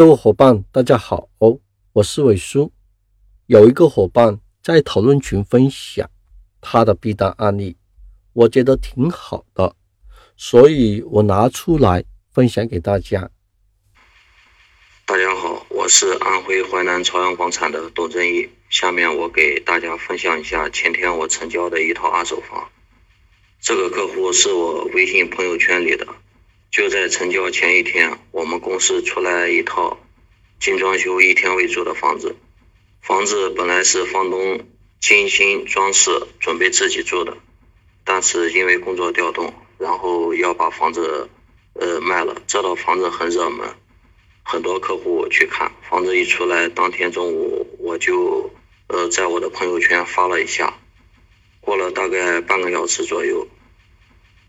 各位伙伴，大家好，我是伟叔。有一个伙伴在讨论群分享他的避单案例，我觉得挺好的，所以我拿出来分享给大家。大家好，我是安徽淮南朝阳房产的董正义。下面我给大家分享一下前天我成交的一套二手房。这个客户是我微信朋友圈里的。就在成交前一天，我们公司出来一套精装修、一天未住的房子。房子本来是房东精心装饰，准备自己住的，但是因为工作调动，然后要把房子呃卖了。这套房子很热门，很多客户去看。房子一出来，当天中午我就呃在我的朋友圈发了一下。过了大概半个小时左右。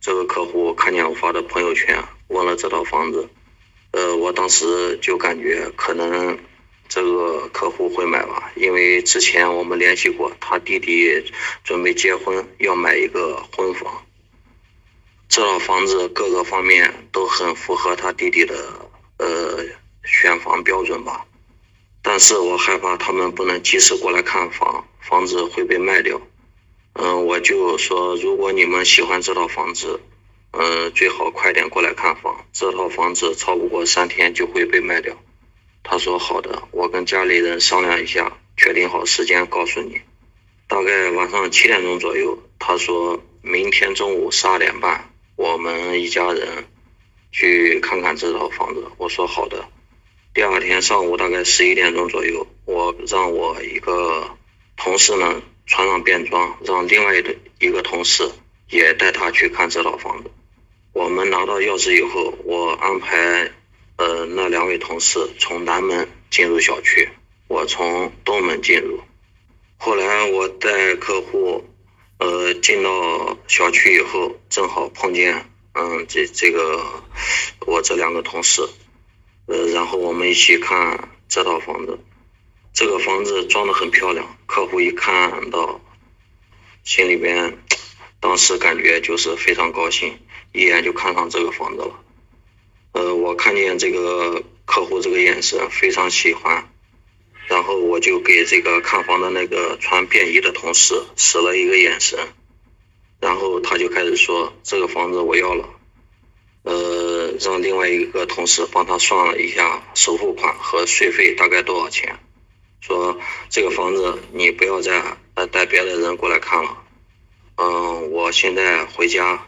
这个客户看见我发的朋友圈，问了这套房子，呃，我当时就感觉可能这个客户会买吧，因为之前我们联系过，他弟弟准备结婚，要买一个婚房，这套房子各个方面都很符合他弟弟的呃选房标准吧，但是我害怕他们不能及时过来看房，房子会被卖掉。嗯，我就说，如果你们喜欢这套房子，嗯，最好快点过来看房。这套房子超不过三天就会被卖掉。他说好的，我跟家里人商量一下，确定好时间告诉你。大概晚上七点钟左右，他说明天中午十二点半，我们一家人去看看这套房子。我说好的。第二天上午大概十一点钟左右，我让我一个同事呢。穿上便装，让另外的一个同事也带他去看这套房子。我们拿到钥匙以后，我安排呃那两位同事从南门进入小区，我从东门进入。后来我带客户呃进到小区以后，正好碰见嗯这这个我这两个同事，呃然后我们一起看这套房子。这个房子装的很漂亮，客户一看到，心里边当时感觉就是非常高兴，一眼就看上这个房子了。呃，我看见这个客户这个眼神非常喜欢，然后我就给这个看房的那个穿便衣的同事使了一个眼神，然后他就开始说这个房子我要了，呃，让另外一个同事帮他算了一下首付款和税费大概多少钱。说这个房子你不要再带别的人过来看了，嗯，我现在回家，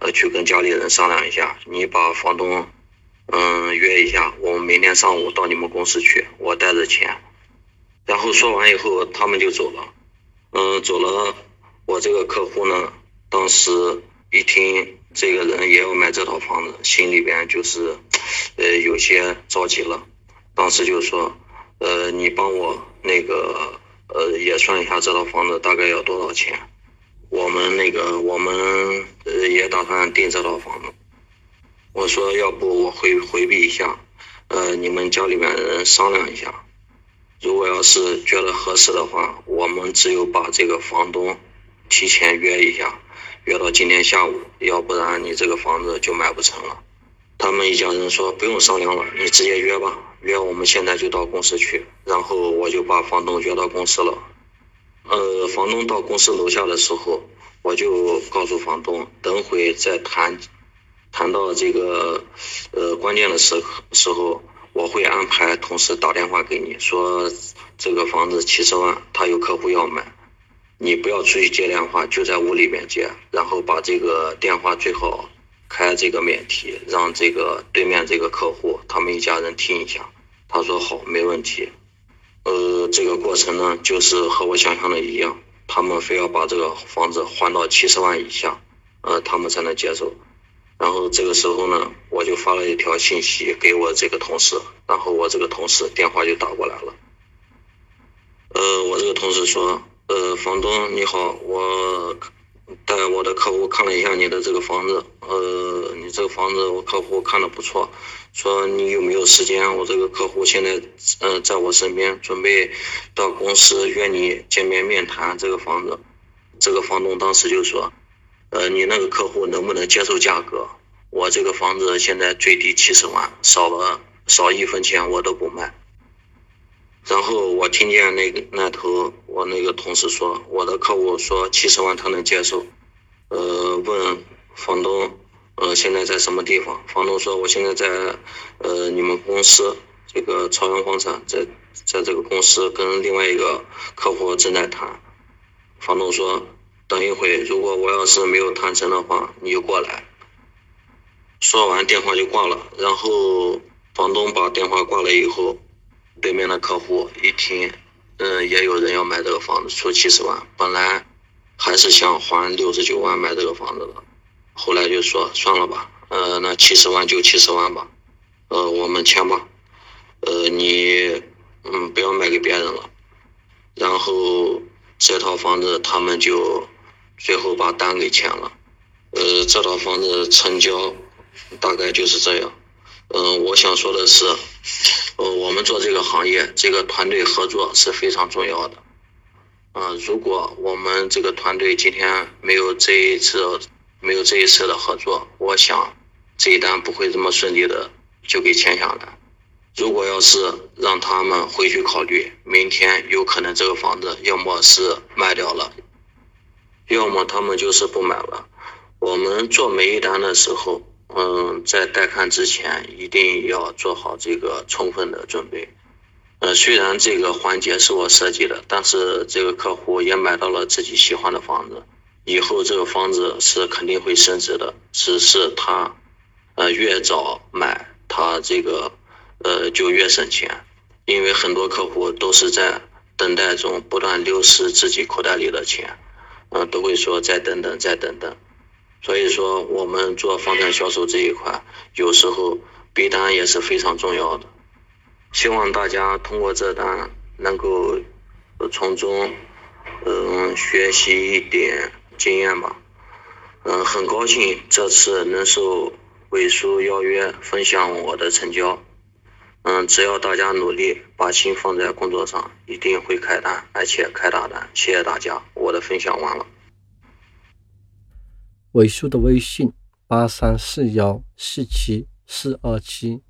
呃，去跟家里人商量一下，你把房东，嗯，约一下，我们明天上午到你们公司去，我带着钱。然后说完以后，他们就走了，嗯，走了。我这个客户呢，当时一听这个人也要买这套房子，心里边就是，呃，有些着急了，当时就说。呃，你帮我那个呃也算一下这套房子大概要多少钱？我们那个我们也打算订这套房子。我说要不我回回避一下，呃你们家里面人商量一下，如果要是觉得合适的话，我们只有把这个房东提前约一下，约到今天下午，要不然你这个房子就买不成了。他们一家人说不用商量了，你直接约吧。约我们现在就到公司去，然后我就把房东约到公司了。呃，房东到公司楼下的时候，我就告诉房东，等会再谈，谈到这个呃关键的时时候，我会安排同事打电话给你，说这个房子七十万，他有客户要买，你不要出去接电话，就在屋里面接，然后把这个电话最好开这个免提，让这个对面这个客户他们一家人听一下。他说好，没问题。呃，这个过程呢，就是和我想象的一样，他们非要把这个房子还到七十万以下，呃，他们才能接受。然后这个时候呢，我就发了一条信息给我这个同事，然后我这个同事电话就打过来了。呃，我这个同事说，呃，房东你好，我。带我的客户看了一下你的这个房子，呃，你这个房子我客户看的不错，说你有没有时间？我这个客户现在嗯在我身边，准备到公司约你见面面谈这个房子。这个房东当时就说，呃，你那个客户能不能接受价格？我这个房子现在最低七十万，少了少一分钱我都不卖。然后我听见那个那头我那个同事说，我的客户说七十万他能接受，呃，问房东，呃，现在在什么地方？房东说我现在在，呃，你们公司这个朝阳房产，在在这个公司跟另外一个客户正在谈。房东说等一会，如果我要是没有谈成的话，你就过来。说完电话就挂了，然后房东把电话挂了以后。对面的客户一听，嗯，也有人要买这个房子，出七十万，本来还是想还六十九万买这个房子的，后来就说算了吧，呃，那七十万就七十万吧，呃，我们签吧，呃，你嗯不要卖给别人了，然后这套房子他们就最后把单给签了，呃，这套房子成交大概就是这样，嗯，我想说的是。呃，我们做这个行业，这个团队合作是非常重要的。嗯，如果我们这个团队今天没有这一次，没有这一次的合作，我想这一单不会这么顺利的就给签下来。如果要是让他们回去考虑，明天有可能这个房子要么是卖掉了，要么他们就是不买了。我们做每一单的时候。嗯，在带看之前一定要做好这个充分的准备。呃，虽然这个环节是我设计的，但是这个客户也买到了自己喜欢的房子，以后这个房子是肯定会升值的。只是他，呃，越早买，他这个呃就越省钱，因为很多客户都是在等待中不断流失自己口袋里的钱，嗯，都会说再等等，再等等。所以说，我们做房产销售这一块，有时候逼单也是非常重要的。希望大家通过这单能够从中嗯学习一点经验吧。嗯，很高兴这次能受伟叔邀约分享我的成交。嗯，只要大家努力，把心放在工作上，一定会开单，而且开大单。谢谢大家，我的分享完了。伟叔的微信：八三四幺四七四二七。